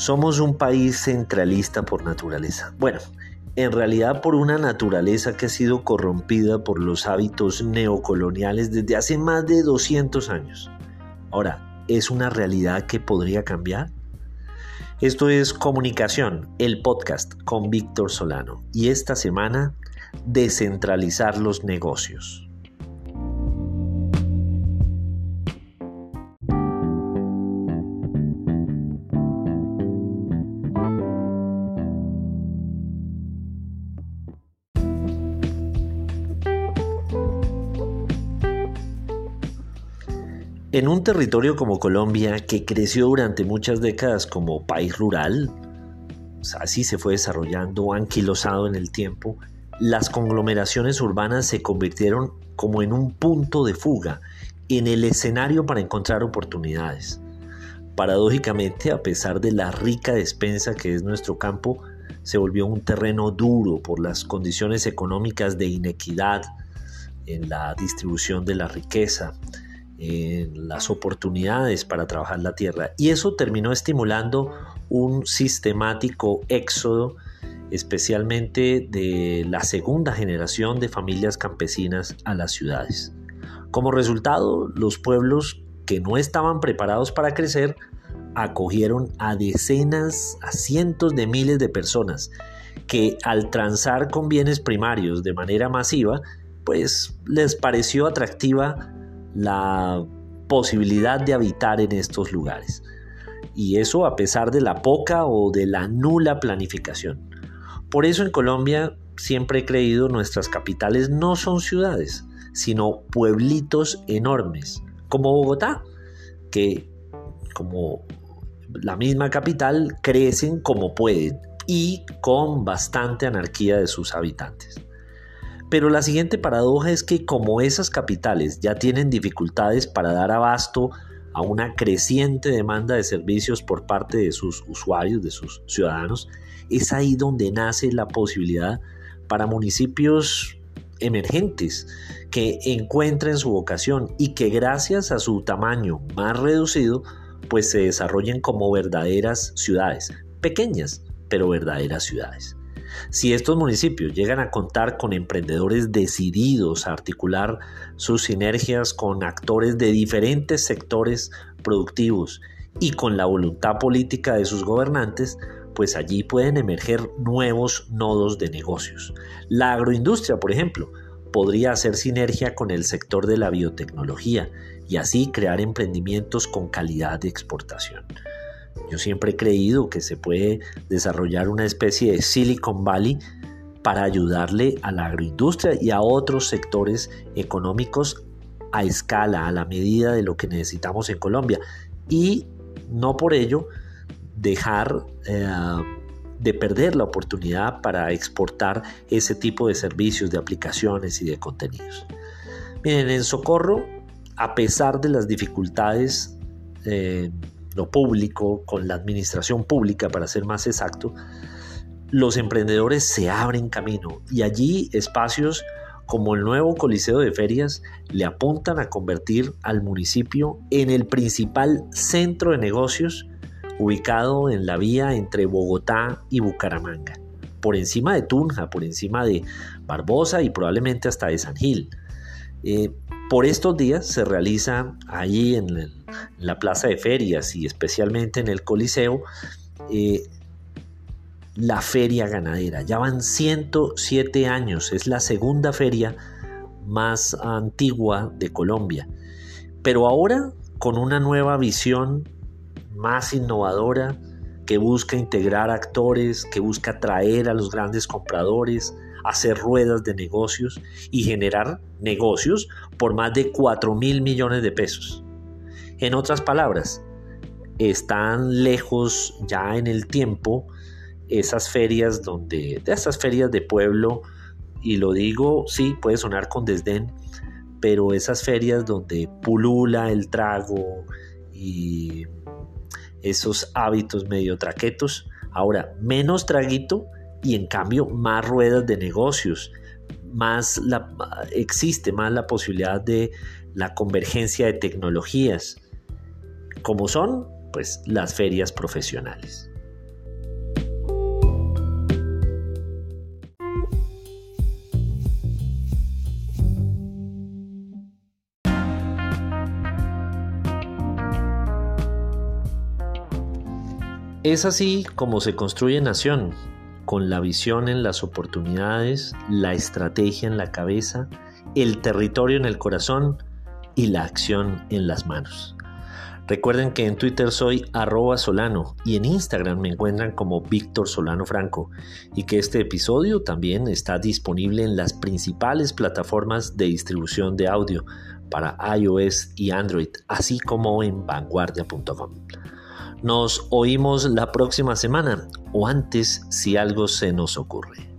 Somos un país centralista por naturaleza. Bueno, en realidad por una naturaleza que ha sido corrompida por los hábitos neocoloniales desde hace más de 200 años. Ahora, ¿es una realidad que podría cambiar? Esto es Comunicación, el podcast con Víctor Solano. Y esta semana, descentralizar los negocios. En un territorio como Colombia, que creció durante muchas décadas como país rural, así se fue desarrollando, anquilosado en el tiempo, las conglomeraciones urbanas se convirtieron como en un punto de fuga, en el escenario para encontrar oportunidades. Paradójicamente, a pesar de la rica despensa que es nuestro campo, se volvió un terreno duro por las condiciones económicas de inequidad en la distribución de la riqueza, en las oportunidades para trabajar la tierra. Y eso terminó estimulando un sistemático éxodo, especialmente de la segunda generación de familias campesinas a las ciudades. Como resultado, los pueblos que no estaban preparados para crecer acogieron a decenas, a cientos de miles de personas que al transar con bienes primarios de manera masiva, pues les pareció atractiva la posibilidad de habitar en estos lugares. Y eso a pesar de la poca o de la nula planificación. Por eso en Colombia siempre he creído nuestras capitales no son ciudades, sino pueblitos enormes, como Bogotá, que como la misma capital crecen como pueden y con bastante anarquía de sus habitantes. Pero la siguiente paradoja es que como esas capitales ya tienen dificultades para dar abasto a una creciente demanda de servicios por parte de sus usuarios, de sus ciudadanos, es ahí donde nace la posibilidad para municipios emergentes que encuentren su vocación y que gracias a su tamaño más reducido, pues se desarrollen como verdaderas ciudades, pequeñas, pero verdaderas ciudades. Si estos municipios llegan a contar con emprendedores decididos a articular sus sinergias con actores de diferentes sectores productivos y con la voluntad política de sus gobernantes, pues allí pueden emerger nuevos nodos de negocios. La agroindustria, por ejemplo, podría hacer sinergia con el sector de la biotecnología y así crear emprendimientos con calidad de exportación. Yo siempre he creído que se puede desarrollar una especie de Silicon Valley para ayudarle a la agroindustria y a otros sectores económicos a escala, a la medida de lo que necesitamos en Colombia. Y no por ello dejar eh, de perder la oportunidad para exportar ese tipo de servicios, de aplicaciones y de contenidos. Miren, en Socorro, a pesar de las dificultades eh, lo público, con la administración pública, para ser más exacto, los emprendedores se abren camino y allí espacios como el nuevo Coliseo de Ferias le apuntan a convertir al municipio en el principal centro de negocios ubicado en la vía entre Bogotá y Bucaramanga, por encima de Tunja, por encima de Barbosa y probablemente hasta de San Gil. Eh, por estos días se realiza allí en, la plaza de ferias y especialmente en el Coliseo eh, la feria ganadera. Ya van 107 años, es la segunda feria más antigua de Colombia. Pero ahora con una nueva visión más innovadora que busca integrar actores, que busca atraer a los grandes compradores, hacer ruedas de negocios y generar negocios por más de 4 mil millones de pesos. En otras palabras, están lejos ya en el tiempo esas ferias donde, de esas ferias de pueblo, y lo digo, sí, puede sonar con desdén, pero esas ferias donde pulula el trago y esos hábitos medio traquetos, ahora menos traguito y en cambio más ruedas de negocios, más la, existe más la posibilidad de la convergencia de tecnologías, como son pues las ferias profesionales. Es así como se construye nación, con la visión en las oportunidades, la estrategia en la cabeza, el territorio en el corazón y la acción en las manos. Recuerden que en Twitter soy arroba solano y en Instagram me encuentran como Víctor Solano Franco y que este episodio también está disponible en las principales plataformas de distribución de audio para iOS y Android, así como en vanguardia.com. Nos oímos la próxima semana o antes si algo se nos ocurre.